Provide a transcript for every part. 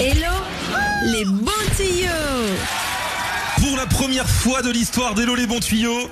Hello les bons tuyaux Pour la première fois de l'histoire d'Hello les bons tuyaux,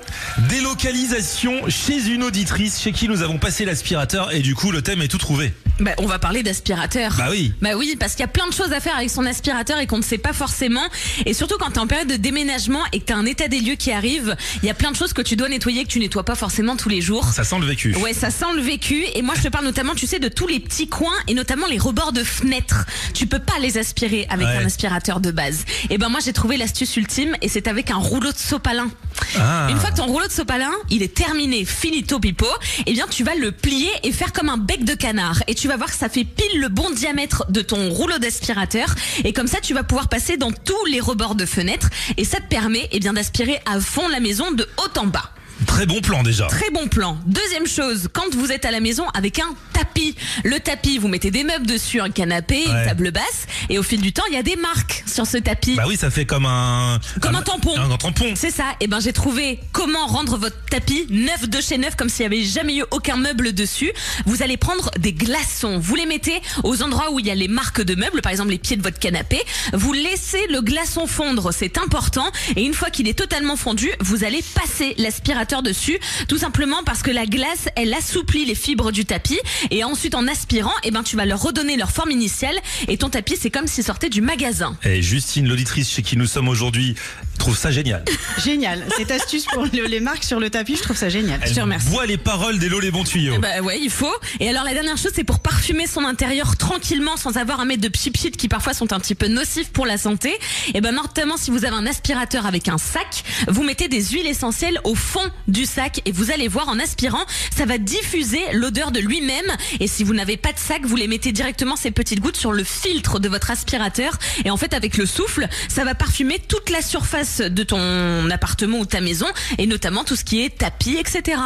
délocalisation chez une auditrice chez qui nous avons passé l'aspirateur et du coup le thème est tout trouvé. Bah, On va parler d'aspirateur. Bah oui. Bah oui, parce qu'il y a plein de choses à faire avec son aspirateur et qu'on ne sait pas forcément. Et surtout quand t'es en période de déménagement et que t'as un état des lieux qui arrive, il y a plein de choses que tu dois nettoyer que tu nettoies pas forcément tous les jours. Ça sent le vécu. Ouais, ça sent le vécu. Et moi, je te parle notamment, tu sais, de tous les petits coins et notamment les rebords de fenêtres. Tu peux pas les aspirer avec Ouais. un aspirateur de base. Et ben moi, j'ai trouvé l'astuce ultime et c'est avec un rouleau de sopalin. Ah. Une fois que ton rouleau de sopalin, il est terminé, finito pipo, eh bien tu vas le plier et faire comme un bec de canard. Et tu vas voir que ça fait pile le bon diamètre de ton rouleau d'aspirateur. Et comme ça, tu vas pouvoir passer dans tous les rebords de fenêtres. Et ça te permet eh bien d'aspirer à fond la maison de haut en bas. Très bon plan déjà. Très bon plan. Deuxième chose, quand vous êtes à la maison avec un tapis. Le tapis, vous mettez des meubles dessus, un canapé, une Ouais. table basse. Et au fil du temps, il y a des marques sur ce tapis. Bah oui, ça fait comme un Comme un tampon. Un, tampon. C'est ça. Et ben j'ai trouvé comment rendre votre tapis neuf de chez neuf comme s'il n'y avait jamais eu aucun meuble dessus. Vous allez prendre des glaçons. Vous les mettez aux endroits où il y a les marques de meubles, par exemple les pieds de votre canapé. Vous laissez le glaçon fondre, c'est important. Et une fois qu'il est totalement fondu, vous allez passer l'aspirateur dessus, tout simplement parce que la glace, elle assouplit les fibres du tapis. Et ensuite, en aspirant, et ben tu vas leur redonner leur forme initiale. Et ton tapis, c'est comme s'il sortait du magasin. Et Justine, l'auditrice chez qui nous sommes aujourd'hui, trouve ça génial. Génial. Cette astuce pour le- les marques sur le tapis, je trouve ça génial. Je te remercie. Bois les paroles d'Hello les bons tuyaux. Bah ouais, il faut. Et alors la dernière chose, c'est pour parfumer son intérieur tranquillement sans avoir à mettre de pchit qui parfois sont un petit peu nocifs pour la santé. Et ben notamment si vous avez un aspirateur avec un sac, vous mettez des huiles essentielles au fond du sac et vous allez voir en aspirant, ça va diffuser l'odeur de lui-même. Et si vous n'avez pas de sac, vous les mettez directement ces petites gouttes sur le filtre de votre aspirateur. Et en fait, avec le souffle, ça va parfumer toute la surface de ton appartement ou ta maison et notamment tout ce qui est tapis, etc.